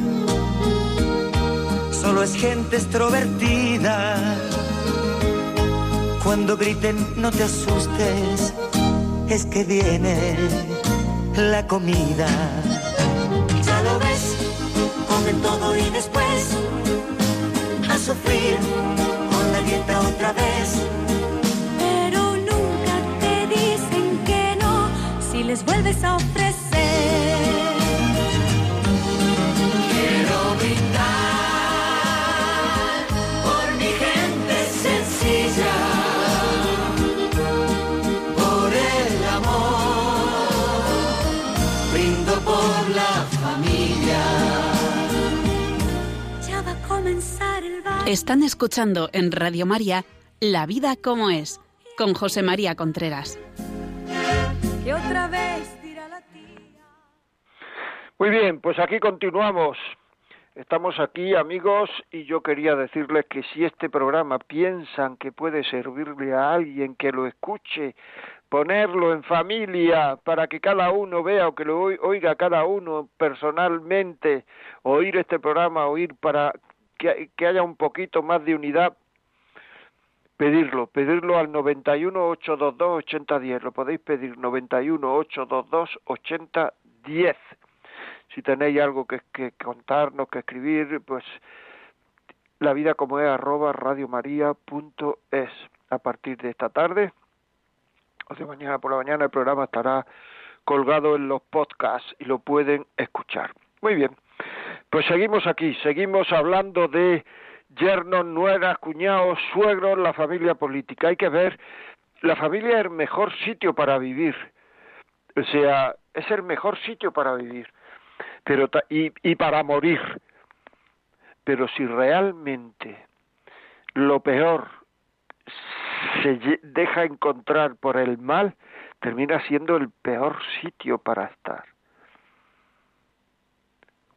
Solo es gente extrovertida. Cuando griten, no te asustes. Es que viene la comida. Ya lo ves, comen todo y después a sufrir con la dieta otra vez les vuelves a ofrecer. Están escuchando en Radio María La vida como es, con José María Contreras. otra vez Muy bien, pues aquí continuamos. Estamos aquí, amigos, y yo quería decirles que si este programa piensan que puede servirle a alguien que lo escuche, ponerlo en familia para que cada uno vea o que lo oiga cada uno personalmente, oír este programa, oír para que, haya un poquito más de unidad, pedirlo, pedirlo al 91 822 8010, lo podéis pedir 91 822 8010. Si tenéis algo que, que contarnos, que escribir, pues la vida como es arroba radiomaria.es. A partir de esta tarde o de mañana por la mañana el programa estará colgado en los podcasts y lo pueden escuchar. Muy bien. Pues seguimos aquí, seguimos hablando de yernos, nueras, cuñados, suegros, la familia política. Hay que ver, la familia es el mejor sitio para vivir. O sea, es el mejor sitio para vivir pero y, y para morir. Pero si realmente lo peor se deja encontrar por el mal, termina siendo el peor sitio para estar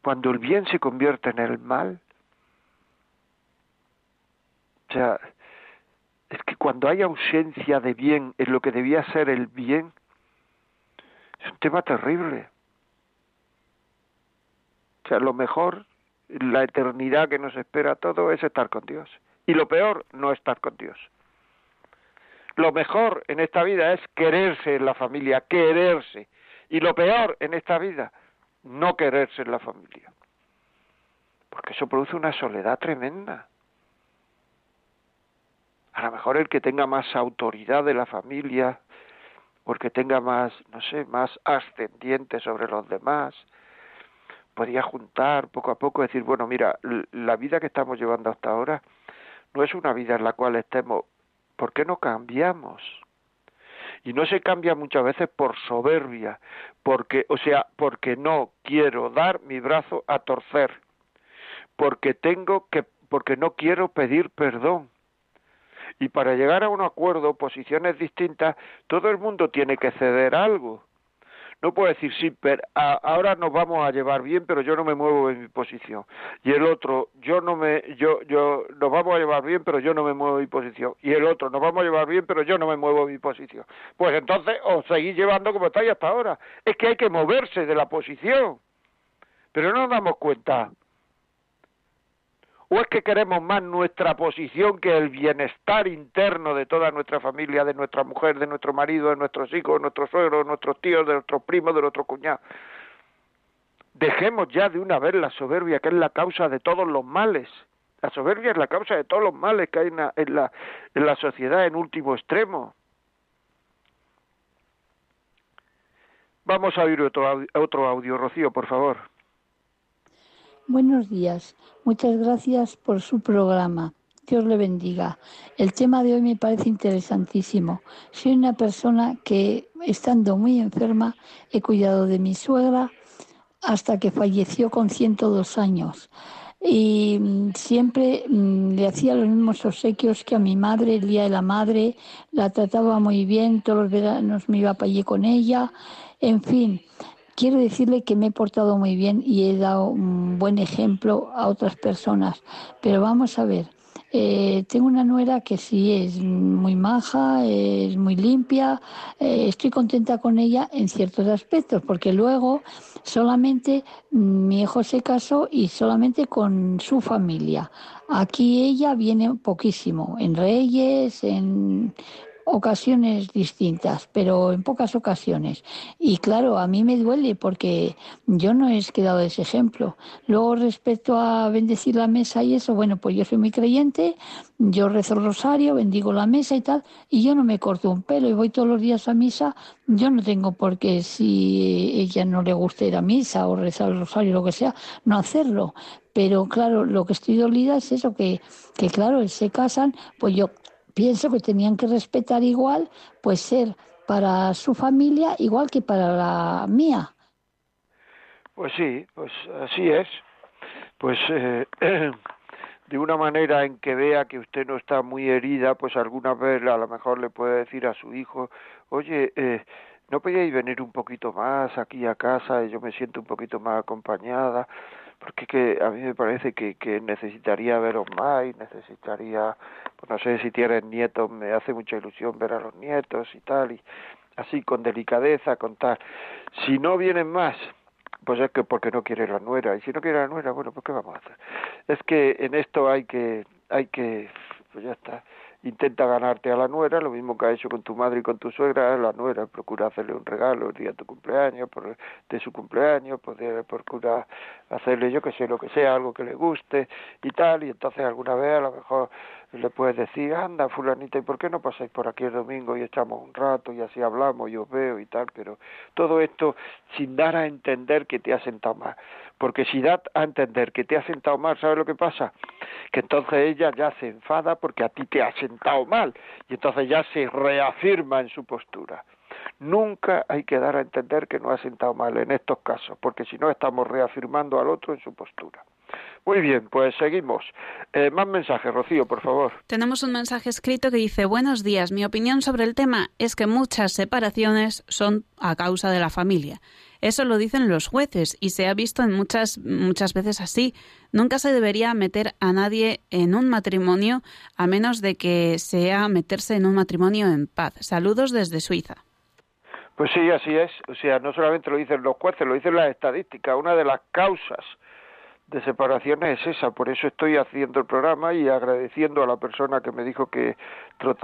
cuando el bien se convierte en el mal, o sea, es que cuando hay ausencia de bien en lo que debía ser el bien, es un tema terrible. O sea, lo mejor, la eternidad que nos espera todo es estar con Dios. Y lo peor, no estar con Dios. Lo mejor en esta vida es quererse en la familia, quererse. Y lo peor en esta vida, no quererse en la familia. Porque eso produce una soledad tremenda. A lo mejor el que tenga más autoridad de la familia, o el que tenga más, no sé, más ascendiente sobre los demás, podría juntar poco a poco, decir, bueno, mira, la vida que estamos llevando hasta ahora no es una vida en la cual estemos, ¿por qué no cambiamos? Y no se cambia muchas veces por soberbia, porque, o sea, porque no quiero dar mi brazo a torcer, porque tengo que, porque no quiero pedir perdón. Y para llegar a un acuerdo, posiciones distintas, todo el mundo tiene que ceder algo no puedo decir sí, pero ahora nos vamos a llevar bien, pero yo no me muevo en mi posición. Y el otro, yo no me, yo, yo, nos vamos a llevar bien, pero yo no me muevo en mi posición. Y el otro, nos vamos a llevar bien, pero yo no me muevo en mi posición. Pues entonces os seguís llevando como estáis hasta ahora. Es que hay que moverse de la posición. Pero no nos damos cuenta. ¿O es que queremos más nuestra posición que el bienestar interno de toda nuestra familia, de nuestra mujer, de nuestro marido, de nuestros hijos, de nuestros suegros, de nuestros tíos, de nuestros primos, de nuestros cuñados? Dejemos ya de una vez la soberbia, que es la causa de todos los males. La soberbia es la causa de todos los males que hay en la, en la, en la sociedad en último extremo. Vamos a oír otro, otro audio, Rocío, por favor. Buenos días. Muchas gracias por su programa. Dios le bendiga. El tema de hoy me parece interesantísimo. Soy una persona que, estando muy enferma, he cuidado de mi suegra hasta que falleció con 102 años. Y mm, siempre mm, le hacía los mismos obsequios que a mi madre, el día de la madre, la trataba muy bien, todos los veranos me iba para allí con ella, en fin, quiero decirle que me he portado muy bien y he dado un buen ejemplo a otras personas. Pero vamos a ver, eh, tengo una nuera que sí es muy maja, es muy limpia, eh, estoy contenta con ella en ciertos aspectos, porque luego solamente mi hijo se casó y solamente con su familia. Aquí ella viene poquísimo, en Reyes, en, ocasiones distintas, pero en pocas ocasiones. Y claro, a mí me duele porque yo no he quedado ese ejemplo. Luego, respecto a bendecir la mesa y eso, bueno, pues yo soy muy creyente, yo rezo el rosario, bendigo la mesa y tal, y yo no me corto un pelo y voy todos los días a misa. Yo no tengo por qué, si ella no le gusta ir a misa o rezar el rosario, lo que sea, no hacerlo. Pero claro, lo que estoy dolida es eso, que, que claro, se casan, pues yo pienso que tenían que respetar igual, pues ser para su familia igual que para la mía. Pues sí, pues así es. Pues eh, [CLEARS THROAT] de una manera en que vea que usted no está muy herida, pues alguna vez a lo mejor le puede decir a su hijo, oye, eh, ¿no podíais venir un poquito más aquí a casa? Yo me siento un poquito más acompañada, porque que a mí me parece que, que necesitaría veros más y necesitaría, pues no sé si tienes nietos, me hace mucha ilusión ver a los nietos y tal, y así con delicadeza, con tal. Si no vienen más, pues es que porque no quiere la nuera y si no quiere la nuera bueno pues qué vamos a hacer es que en esto hay que hay que pues ya está intenta ganarte a la nuera, lo mismo que ha hecho con tu madre y con tu suegra, la nuera procura hacerle un regalo el día de tu cumpleaños, por, de su cumpleaños, procura hacerle yo que sé, lo que sea, algo que le guste y tal, y entonces alguna vez a lo mejor le puedes decir, anda fulanita, ¿y por qué no pasáis por aquí el domingo y echamos un rato y así hablamos y os veo y tal? Pero todo esto sin dar a entender que te ha sentado mal. Porque si da a entender que te ha sentado mal, ¿sabes lo que pasa? Que entonces ella ya se enfada porque a ti te ha sentado mal y entonces ya se reafirma en su postura. Nunca hay que dar a entender que no ha sentado mal en estos casos, porque si no estamos reafirmando al otro en su postura. Muy bien, pues seguimos. Eh, más mensajes, Rocío, por favor. Tenemos un mensaje escrito que dice, buenos días, mi opinión sobre el tema es que muchas separaciones son a causa de la familia. Eso lo dicen los jueces y se ha visto en muchas, muchas veces así. Nunca se debería meter a nadie en un matrimonio a menos de que sea meterse en un matrimonio en paz. Saludos desde Suiza. Pues sí, así es. O sea, no solamente lo dicen los jueces, lo dicen las estadísticas. Una de las causas de separación es esa, por eso estoy haciendo el programa y agradeciendo a la persona que me dijo que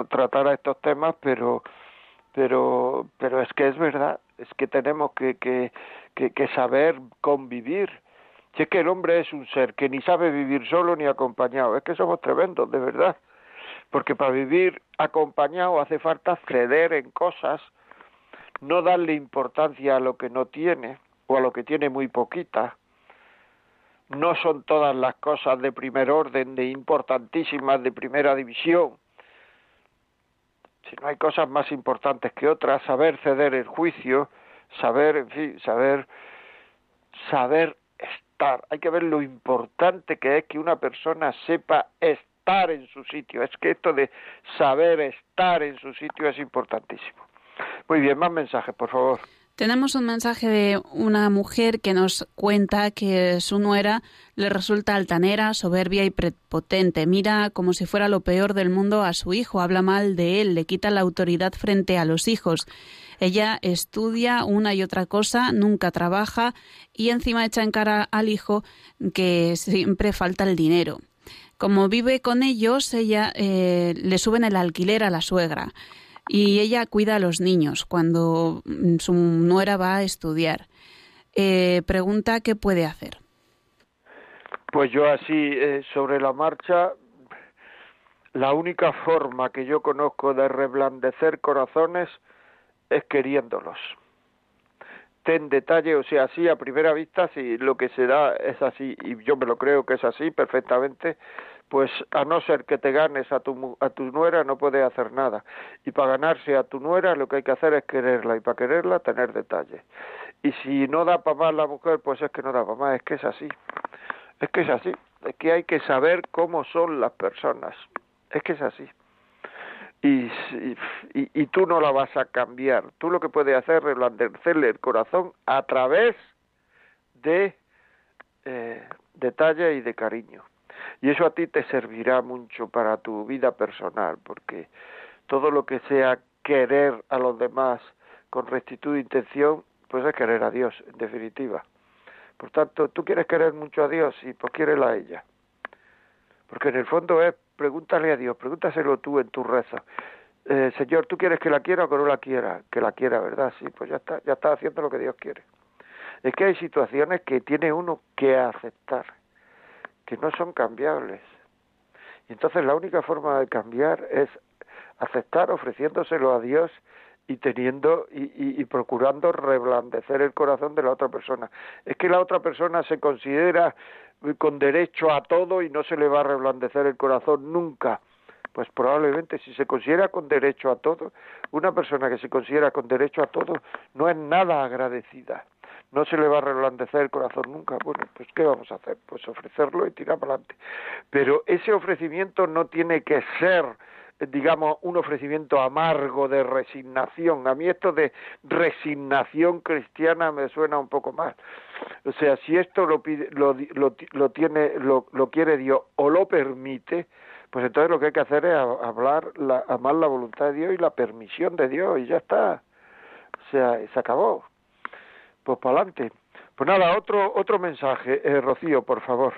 tratara estos temas, pero pero pero es que es verdad, es que tenemos que, que, que, saber convivir. Si es que el hombre es un ser que ni sabe vivir solo ni acompañado, es que somos tremendos, de verdad. Porque para vivir acompañado hace falta ceder en cosas, no darle importancia a lo que no tiene o a lo que tiene muy poquita, no son todas las cosas de primer orden, de importantísimas, de primera división. Si no hay cosas más importantes que otras, saber ceder el juicio, saber, en fin, saber, saber estar. Hay que ver lo importante que es que una persona sepa estar en su sitio. Es que esto de saber estar en su sitio es importantísimo. Muy bien, más mensajes, por favor. Tenemos un mensaje de una mujer que nos cuenta que su nuera le resulta altanera, soberbia y prepotente. Mira como si fuera lo peor del mundo a su hijo, habla mal de él, le quita la autoridad frente a los hijos. Ella estudia una y otra cosa, nunca trabaja y encima echa en cara al hijo que siempre falta el dinero. Como vive con ellos, ella eh, le suben el alquiler a la suegra y ella cuida a los niños cuando mm, su nuera va a estudiar. Eh, pregunta qué puede hacer. Pues yo así, eh, sobre la marcha, la única forma que yo conozco de reblandecer corazones es queriéndolos. Ten detalle, o sea, así a primera vista, si lo que se da es así, y yo me lo creo que es así perfectamente, pues a no ser que te ganes a tu, a tu nuera no puedes hacer nada. Y para ganarse a tu nuera lo que hay que hacer es quererla y para quererla tener detalles. Y si no da para más la mujer, pues es que no da para más, es que es así. Es que es así, es que hay que saber cómo son las personas. Es que es así. Y, y, y tú no la vas a cambiar. Tú lo que puedes hacer es reblandecerle el corazón a través de eh, detalle y de cariño. Y eso a ti te servirá mucho para tu vida personal, porque todo lo que sea querer a los demás con rectitud e intención, pues es querer a Dios, en definitiva. Por tanto, tú quieres querer mucho a Dios y pues quierela a ella. Porque en el fondo es, pregúntale a Dios, pregúntaselo tú en tu rezo. Eh, Señor, ¿tú quieres que la quiera o que no la quiera? Que la quiera, ¿verdad? Sí, pues ya está, ya está haciendo lo que Dios quiere. Es que hay situaciones que tiene uno que aceptar que no son cambiables. Y entonces la única forma de cambiar es aceptar ofreciéndoselo a Dios y teniendo y, y, procurando reblandecer el corazón de la otra persona. Es que la otra persona se considera con derecho a todo y no se le va a reblandecer el corazón nunca. Pues probablemente si se considera con derecho a todo, una persona que se considera con derecho a todo no es nada agradecida no se le va a reblandecer el corazón nunca. Bueno, pues ¿qué vamos a hacer? Pues ofrecerlo y tirar para adelante. Pero ese ofrecimiento no tiene que ser digamos, un ofrecimiento amargo de resignación. A mí esto de resignación cristiana me suena un poco más. O sea, si esto lo, pide, lo, lo, tiene, lo, lo quiere Dios o lo permite, pues entonces lo que hay que hacer es hablar, la, amar la voluntad de Dios y la permisión de Dios y ya está. O sea, se acabó. Pues para adelante. Pues nada, otro, otro mensaje, eh, Rocío, por favor.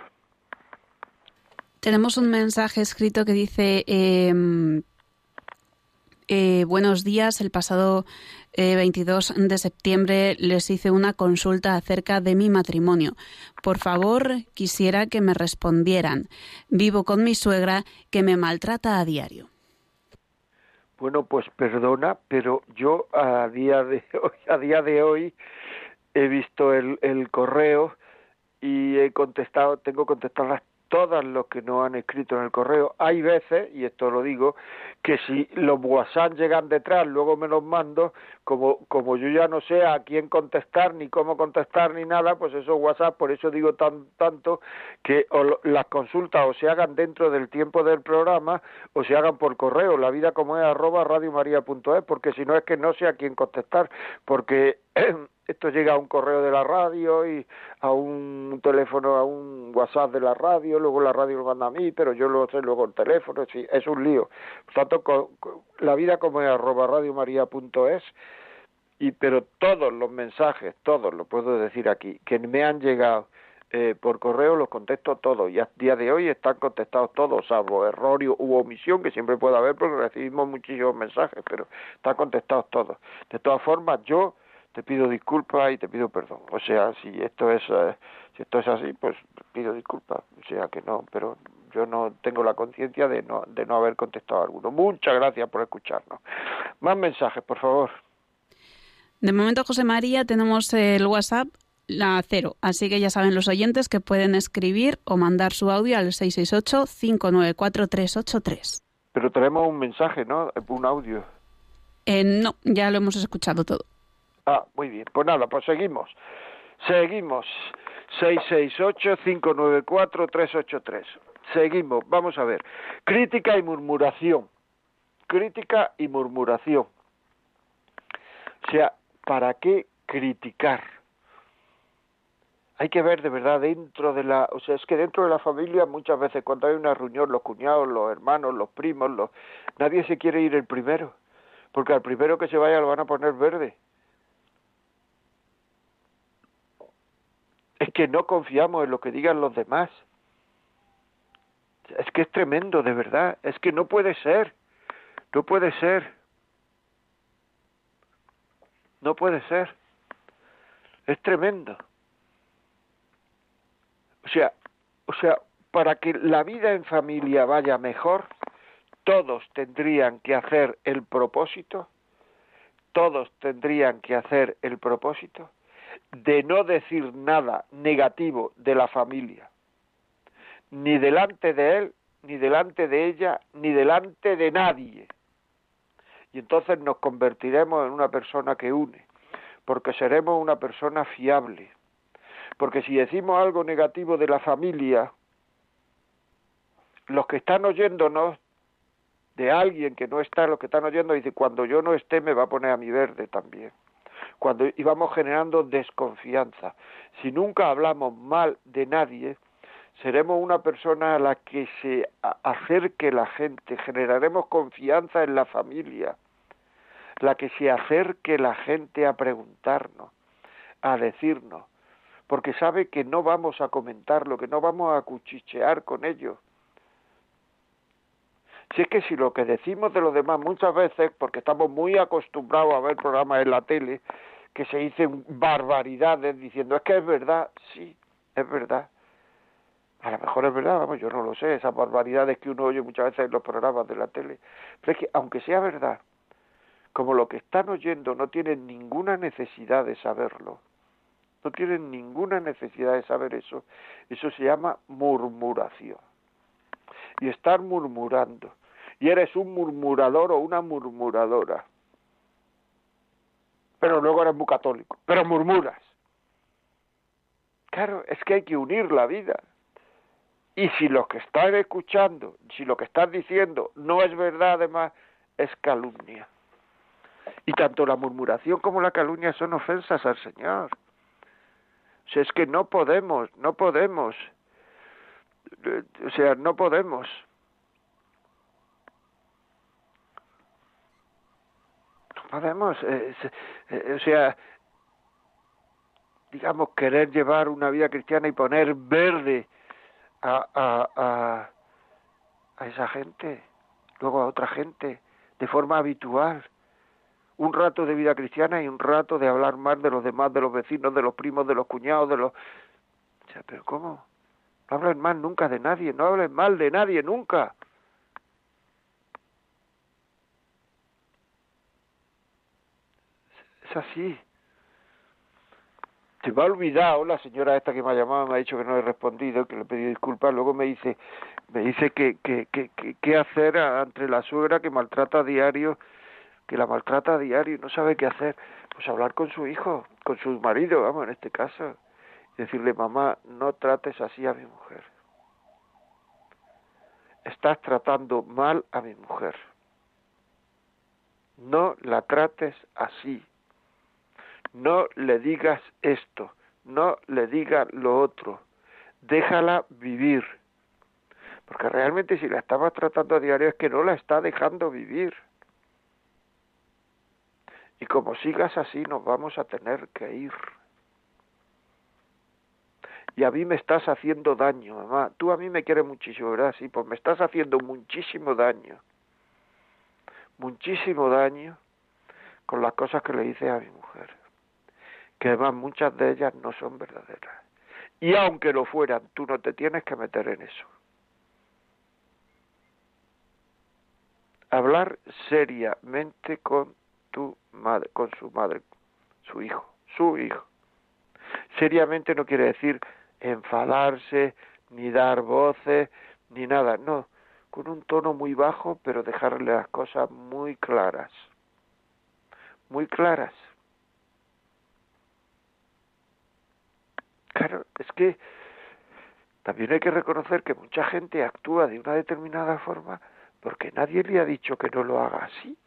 Tenemos un mensaje escrito que dice, em, eh, buenos días, el pasado 22 eh, de septiembre les hice una consulta acerca de mi matrimonio. Por favor, quisiera que me respondieran. Vivo con mi suegra que me maltrata a diario. Bueno, pues perdona, pero yo a día de [LAUGHS] hoy, a día de hoy he visto el, el correo y he contestado, tengo contestado las todas los que nos han escrito en el correo. Hay veces, y esto lo digo, que si los WhatsApp llegan detrás, luego me los mando, como, como yo ya no sé a quién contestar, ni cómo contestar, ni nada, pues esos WhatsApp, por eso digo tan, tanto, que las consultas o se hagan dentro del tiempo del programa o se hagan por correo, la vida como es arroba radiomaria.es, porque si no es que no sé a quién contestar, porque [CLEARS THROAT] esto llega a un correo de la radio y a un teléfono, a un WhatsApp de la radio, luego la radio lo manda a mí, pero yo lo sé luego el teléfono, sí, es un lío. Por tanto, la vida como es arroba radiomaria.es, y pero todos los mensajes, todos, lo puedo decir aquí, que me han llegado eh, por correo los contesto todos y a día de hoy están contestados todos, salvo error u omisión que siempre puede haber porque recibimos muchísimos mensajes, pero están contestados todos. De todas formas, yo te pido disculpas y te pido perdón. O sea, si esto es eh, si esto es así, pues pido disculpas. O sea que no, pero yo no tengo la conciencia de no de no haber contestado a alguno. Muchas gracias por escucharnos. Más mensajes, por favor. De momento, José María, tenemos el WhatsApp la cero, así que ya saben los oyentes que pueden escribir o mandar su audio al 668-594-383. Pero tenemos un mensaje, ¿no? Un audio. Eh, no, ya lo hemos escuchado todo. Ah, muy bien. Pues nada, pues seguimos. Seguimos. 668-594-383. Seguimos. Vamos a ver. Crítica y murmuración. Crítica y murmuración. O sea, ¿para qué criticar? Hay que ver de verdad dentro de la, o sea, es que dentro de la familia muchas veces cuando hay una reunión, los cuñados, los hermanos, los primos, los, nadie se quiere ir el primero, porque al primero que se vaya lo van a poner verde. Que no confiamos en lo que digan los demás. Es que es tremendo, de verdad. Es que no puede ser. No puede ser. No puede ser. Es tremendo. O sea, o sea, para que la vida en familia vaya mejor, todos tendrían que hacer el propósito, todos tendrían que hacer el propósito de no decir nada negativo de la familia, ni delante de él, ni delante de ella, ni delante de nadie. Y entonces nos convertiremos en una persona que une, porque seremos una persona fiable. Porque si decimos algo negativo de la familia, los que están oyéndonos de alguien que no está, los que están oyendo, dice, cuando yo no esté me va a poner a mi verde también cuando íbamos generando desconfianza. Si nunca hablamos mal de nadie, seremos una persona a la que se acerque la gente, generaremos confianza en la familia, la que se acerque la gente a preguntarnos, a decirnos, porque sabe que no vamos a comentarlo, que no vamos a cuchichear con ellos. Si es que si lo que decimos de los demás muchas veces, porque estamos muy acostumbrados a ver programas en la tele, que se dicen barbaridades diciendo es que es verdad, sí, es verdad. A lo mejor es verdad, vamos, yo no lo sé, esas barbaridades que uno oye muchas veces en los programas de la tele. Pero es que aunque sea verdad, como lo que están oyendo no tienen ninguna necesidad de saberlo, no tienen ninguna necesidad de saber eso, eso se llama murmuración y estar murmurando. Y eres un murmurador o una murmuradora. Pero luego eres muy católico. Pero murmuras. Claro, es que hay que unir la vida. Y si lo que están escuchando, si lo que están diciendo no es verdad, además, es calumnia. Y tanto la murmuración como la calumnia son ofensas al Señor. Sea, es que no podemos, no podemos. O sea, no podemos. No podemos. Eh, o sea, digamos, querer llevar una vida cristiana y poner verde a, a, a, a esa gente, luego a otra gente, de forma habitual. Un rato de vida cristiana y un rato de hablar más de los demás, de los vecinos, de los primos, de los cuñados, de los... O sea, pero ¿cómo? No hablen mal nunca de nadie, no hablen mal de nadie nunca. Es así. Se me ha olvidado la señora esta que me ha llamado, me ha dicho que no he respondido, que le he pedido disculpas, luego me dice, me dice que, que, que, qué hacer ante la suegra que maltrata a diario, que la maltrata a diario y no sabe qué hacer. Pues hablar con su hijo, con su marido, vamos, en este caso, decirle, mamá, no trates así a mi mujer. Estás tratando mal a mi mujer. No la trates así no le digas esto, no le digas lo otro, déjala vivir. Porque realmente si la estabas tratando a diario es que no la está dejando vivir. Y como sigas así nos vamos a tener que ir. Y a mí me estás haciendo daño, mamá. Tú a mí me quieres muchísimo, ¿verdad? Sí, pues me estás haciendo muchísimo daño. Muchísimo daño con las cosas que le hice a mi mujer que además muchas de ellas no son verdaderas. Y aunque lo fueran, tú no te tienes que meter en eso. Hablar seriamente con tu madre, con su madre, su hijo, su hijo. Seriamente no quiere decir enfadarse, ni dar voces, ni nada, no, con un tono muy bajo, pero dejarle las cosas muy claras, muy claras. Claro, es que también hay que reconocer que mucha gente actúa de una determinada forma porque nadie le ha dicho que no lo haga así.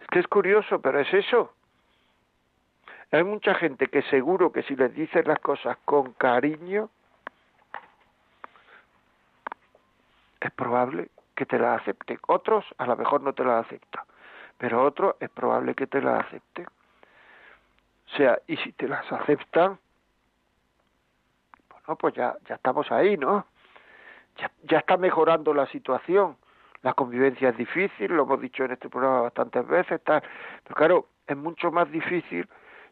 Es que es curioso, pero es eso. Hay mucha gente que seguro que si les dices las cosas con cariño, es probable que te las acepten. Otros a lo mejor no te las aceptan, pero otros es probable que te las acepten. O sea, y si te las aceptan, pues ya, ya estamos ahí, ¿no? Ya, ya está mejorando la situación. La convivencia es difícil, lo hemos dicho en este programa bastantes veces, tal. pero claro, es mucho más difícil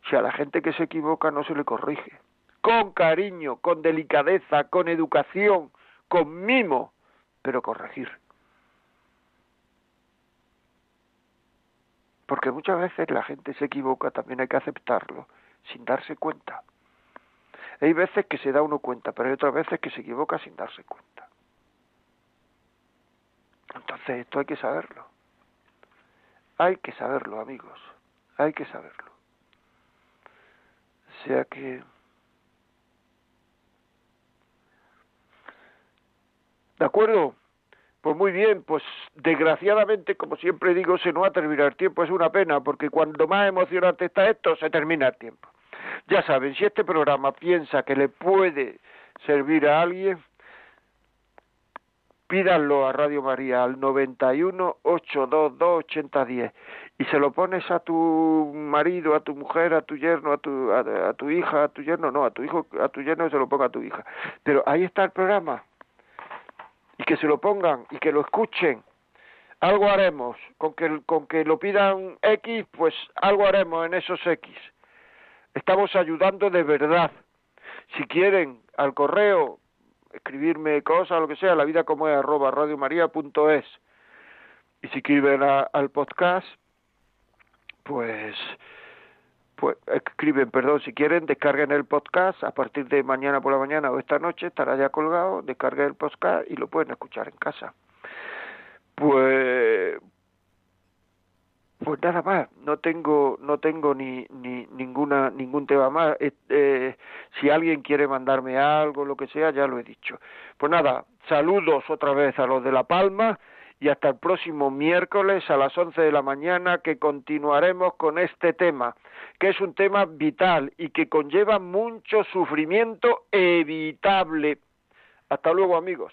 si a la gente que se equivoca no se le corrige. Con cariño, con delicadeza, con educación, con mimo, pero corregir. Porque muchas veces la gente se equivoca, también hay que aceptarlo, sin darse cuenta. Hay veces que se da uno cuenta, pero hay otras veces que se equivoca sin darse cuenta. Entonces esto hay que saberlo. Hay que saberlo, amigos. Hay que saberlo. Sea que... ¿De acuerdo? Pues muy bien, pues desgraciadamente, como siempre digo, se nos ha terminado el tiempo. Es una pena, porque cuando más emocionante está esto, se termina el tiempo. Ya saben, si este programa piensa que le puede servir a alguien, pídanlo a Radio María al 91 822 8010 y se lo pones a tu marido, a tu mujer, a tu yerno, a tu, a, tu hija, a tu yerno, no, a tu hijo, a tu yerno se lo ponga a tu hija. Pero ahí está el programa. Y que se lo pongan y que lo escuchen. Algo haremos. Con que, con que lo pidan X, pues algo haremos en esos X. Estamos ayudando de verdad. Si quieren, al correo, escribirme cosas, lo que sea, la vida como es, arroba radiomaria.es. Y si quieren al podcast, pues, pues escriben, perdón, si quieren, descarguen el podcast a partir de mañana por la mañana o esta noche, estará ya colgado, descarguen el podcast y lo pueden escuchar en casa. Pues, Pues nada más, no tengo, no tengo ni, ni ninguna, ningún tema más. Eh, si alguien quiere mandarme algo, lo que sea, ya lo he dicho. Pues nada, saludos otra vez a los de La Palma y hasta el próximo miércoles a las 11 de la mañana que continuaremos con este tema, que es un tema vital y que conlleva mucho sufrimiento evitable. Hasta luego amigos.